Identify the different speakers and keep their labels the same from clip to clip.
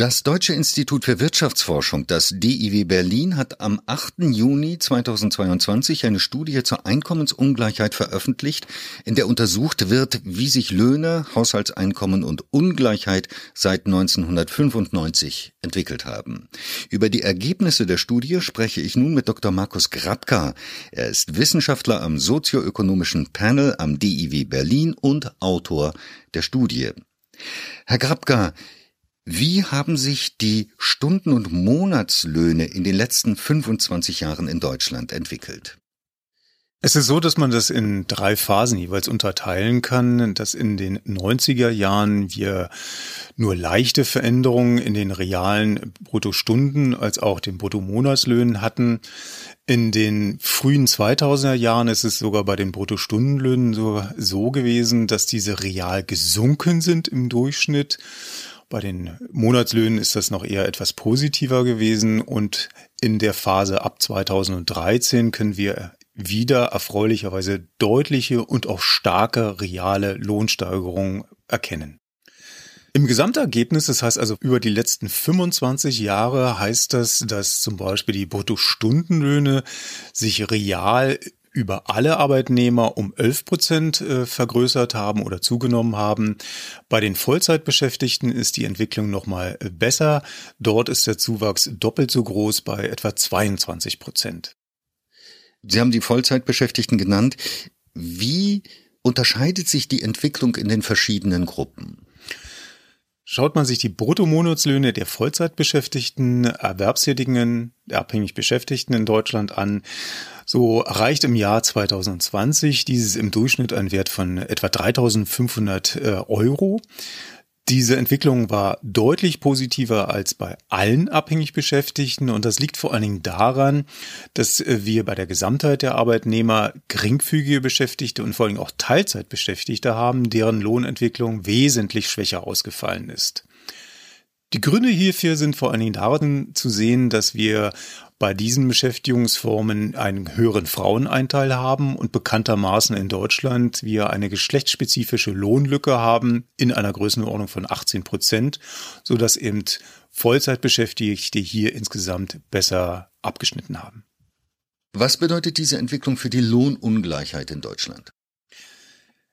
Speaker 1: Das Deutsche Institut für Wirtschaftsforschung, das DIW Berlin, hat am 8. Juni 2022 eine Studie zur Einkommensungleichheit veröffentlicht, in der untersucht wird, wie sich Löhne, Haushaltseinkommen und Ungleichheit seit 1995 entwickelt haben. Über die Ergebnisse der Studie spreche ich nun mit Dr. Markus Grabka. Er ist Wissenschaftler am sozioökonomischen Panel am DIW Berlin und Autor der Studie. Herr Grabka, wie haben sich die Stunden- und Monatslöhne in den letzten 25 Jahren in Deutschland entwickelt?
Speaker 2: Es ist so, dass man das in drei Phasen jeweils unterteilen kann, dass in den 90er Jahren wir nur leichte Veränderungen in den realen Bruttostunden als auch den Bruttomonatslöhnen hatten. In den frühen 2000er Jahren ist es sogar bei den Bruttostundenlöhnen so, so gewesen, dass diese real gesunken sind im Durchschnitt. Bei den Monatslöhnen ist das noch eher etwas positiver gewesen und in der Phase ab 2013 können wir wieder erfreulicherweise deutliche und auch starke reale Lohnsteigerungen erkennen. Im Gesamtergebnis, das heißt also über die letzten 25 Jahre, heißt das, dass zum Beispiel die Bruttostundenlöhne sich real über alle Arbeitnehmer um 11 Prozent äh, vergrößert haben oder zugenommen haben. Bei den Vollzeitbeschäftigten ist die Entwicklung nochmal äh, besser. Dort ist der Zuwachs doppelt so groß bei etwa 22 Prozent.
Speaker 1: Sie haben die Vollzeitbeschäftigten genannt. Wie unterscheidet sich die Entwicklung in den verschiedenen Gruppen?
Speaker 2: Schaut man sich die Bruttomonatslöhne der Vollzeitbeschäftigten, Erwerbstätigen, abhängig Beschäftigten in Deutschland an, so erreicht im Jahr 2020 dieses im Durchschnitt einen Wert von etwa 3500 äh, Euro. Diese Entwicklung war deutlich positiver als bei allen abhängig Beschäftigten und das liegt vor allen Dingen daran, dass äh, wir bei der Gesamtheit der Arbeitnehmer geringfügige Beschäftigte und vor allem auch Teilzeitbeschäftigte haben, deren Lohnentwicklung wesentlich schwächer ausgefallen ist. Die Gründe hierfür sind vor allen Dingen darin zu sehen, dass wir bei diesen Beschäftigungsformen einen höheren Fraueneinteil haben und bekanntermaßen in Deutschland wir eine geschlechtsspezifische Lohnlücke haben in einer Größenordnung von 18 Prozent, so dass eben Vollzeitbeschäftigte hier insgesamt besser abgeschnitten haben.
Speaker 1: Was bedeutet diese Entwicklung für die Lohnungleichheit in Deutschland?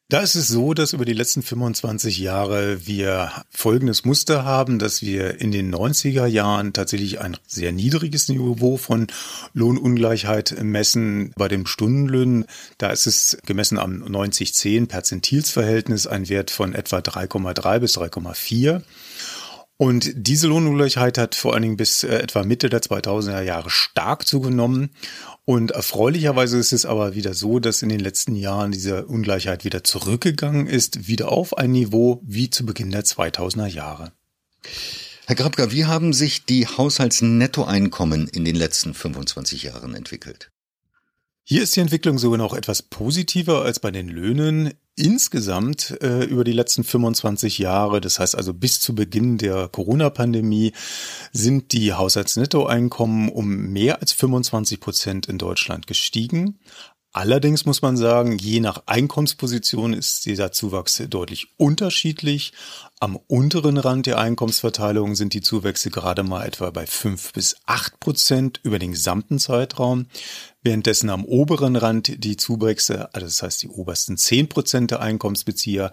Speaker 2: Da ist es so, dass über die letzten 25 Jahre wir folgendes Muster haben, dass wir in den 90er Jahren tatsächlich ein sehr niedriges Niveau von Lohnungleichheit messen. Bei den Stundenlöhnen, da ist es gemessen am 90-10 Perzentilsverhältnis ein Wert von etwa 3,3 bis 3,4. Und diese Lohnungleichheit hat vor allen Dingen bis äh, etwa Mitte der 2000er Jahre stark zugenommen. Und erfreulicherweise ist es aber wieder so, dass in den letzten Jahren diese Ungleichheit wieder zurückgegangen ist, wieder auf ein Niveau wie zu Beginn der 2000er Jahre.
Speaker 1: Herr Grabka, wie haben sich die Haushaltsnettoeinkommen in den letzten 25 Jahren entwickelt?
Speaker 2: Hier ist die Entwicklung sogar noch etwas positiver als bei den Löhnen. Insgesamt äh, über die letzten 25 Jahre, das heißt also bis zu Beginn der Corona-Pandemie, sind die Haushaltsnettoeinkommen um mehr als 25 Prozent in Deutschland gestiegen. Allerdings muss man sagen, je nach Einkommensposition ist dieser Zuwachs deutlich unterschiedlich. Am unteren Rand der Einkommensverteilung sind die Zuwächse gerade mal etwa bei fünf bis acht Prozent über den gesamten Zeitraum, währenddessen am oberen Rand die Zuwächse, also das heißt die obersten zehn Prozent der Einkommensbezieher,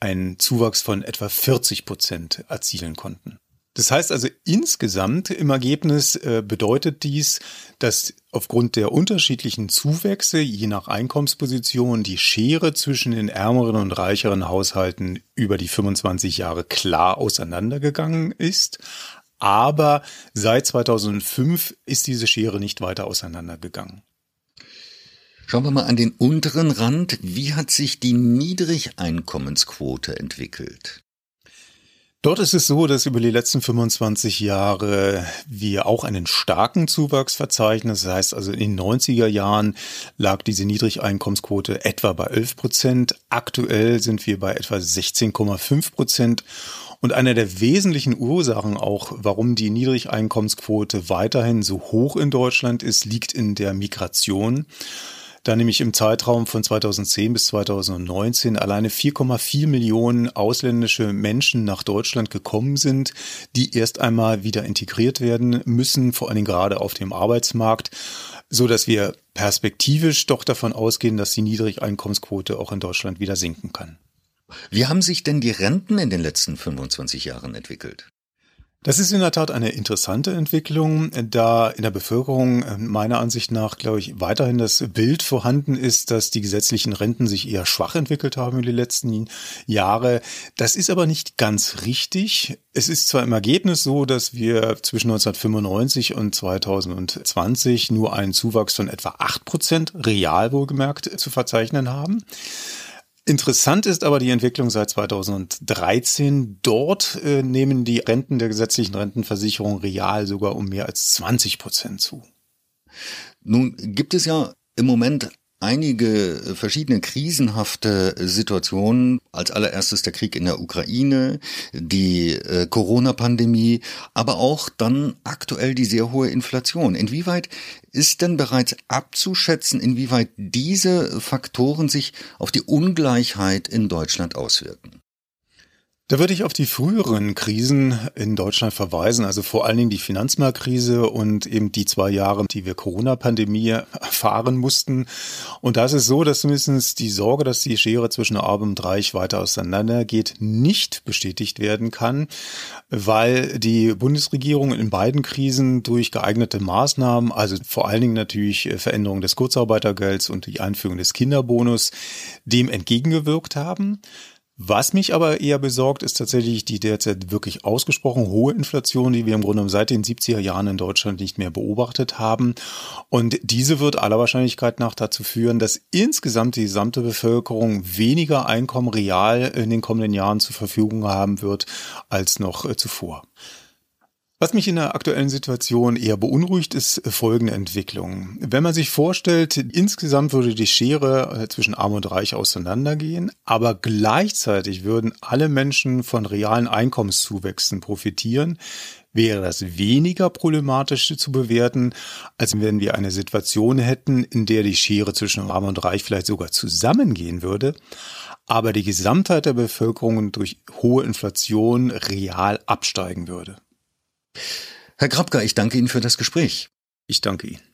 Speaker 2: einen Zuwachs von etwa 40 Prozent erzielen konnten. Das heißt also insgesamt im Ergebnis äh, bedeutet dies, dass aufgrund der unterschiedlichen Zuwächse je nach Einkommensposition die Schere zwischen den ärmeren und reicheren Haushalten über die 25 Jahre klar auseinandergegangen ist. Aber seit 2005 ist diese Schere nicht weiter auseinandergegangen.
Speaker 1: Schauen wir mal an den unteren Rand. Wie hat sich die Niedrigeinkommensquote entwickelt?
Speaker 2: Dort ist es so, dass über die letzten 25 Jahre wir auch einen starken Zuwachs verzeichnen. Das heißt also in den 90er Jahren lag diese Niedrigeinkommensquote etwa bei 11 Prozent. Aktuell sind wir bei etwa 16,5 Prozent. Und eine der wesentlichen Ursachen auch, warum die Niedrigeinkommensquote weiterhin so hoch in Deutschland ist, liegt in der Migration. Da nämlich im Zeitraum von 2010 bis 2019 alleine 4,4 Millionen ausländische Menschen nach Deutschland gekommen sind, die erst einmal wieder integriert werden müssen, vor allen Dingen gerade auf dem Arbeitsmarkt, so dass wir perspektivisch doch davon ausgehen, dass die Niedrigeinkommensquote auch in Deutschland wieder sinken kann.
Speaker 1: Wie haben sich denn die Renten in den letzten 25 Jahren entwickelt?
Speaker 2: Das ist in der Tat eine interessante Entwicklung, da in der Bevölkerung äh, meiner Ansicht nach, glaube ich, weiterhin das Bild vorhanden ist, dass die gesetzlichen Renten sich eher schwach entwickelt haben in den letzten Jahren. Das ist aber nicht ganz richtig. Es ist zwar im Ergebnis so, dass wir zwischen 1995 und 2020 nur einen Zuwachs von etwa acht Prozent real wohlgemerkt zu verzeichnen haben. Interessant ist aber die Entwicklung seit 2013. Dort äh, nehmen die Renten der gesetzlichen Rentenversicherung real sogar um mehr als 20 Prozent zu.
Speaker 1: Nun gibt es ja im Moment einige verschiedene krisenhafte Situationen. Als allererstes der Krieg in der Ukraine, die äh, Corona-Pandemie, aber auch dann aktuell die sehr hohe Inflation. Inwieweit ist denn bereits abzuschätzen, inwieweit diese Faktoren sich auf die Ungleichheit in Deutschland auswirken?
Speaker 2: Da würde ich auf die früheren Krisen in Deutschland verweisen, also vor allen Dingen die Finanzmarktkrise und eben die zwei Jahre, die wir Corona-Pandemie erfahren mussten. Und da ist es so, dass zumindest die Sorge, dass die Schere zwischen Arm und Reich weiter auseinandergeht, nicht bestätigt werden kann, weil die Bundesregierung in beiden Krisen durch geeignete Maßnahmen, also vor allen Dingen natürlich Veränderung des Kurzarbeitergelds und die Einführung des Kinderbonus, dem entgegengewirkt haben. Was mich aber eher besorgt, ist tatsächlich die derzeit wirklich ausgesprochen hohe Inflation, die wir im Grunde seit den 70er Jahren in Deutschland nicht mehr beobachtet haben. Und diese wird aller Wahrscheinlichkeit nach dazu führen, dass insgesamt die gesamte Bevölkerung weniger Einkommen real in den kommenden Jahren zur Verfügung haben wird als noch äh, zuvor. Was mich in der aktuellen Situation eher beunruhigt, ist folgende Entwicklung. Wenn man sich vorstellt, insgesamt würde die Schere äh, zwischen Arm und Reich auseinandergehen, aber gleichzeitig würden alle Menschen von realen Einkommenszuwächsen profitieren, wäre das weniger problematisch zu bewerten, als wenn wir eine Situation hätten, in der die Schere zwischen Arm und Reich vielleicht sogar zusammengehen würde, aber die Gesamtheit der Bevölkerung durch hohe Inflation real absteigen würde.
Speaker 1: Herr Grabka, ich danke Ihnen für das Gespräch.
Speaker 2: Ich danke Ihnen.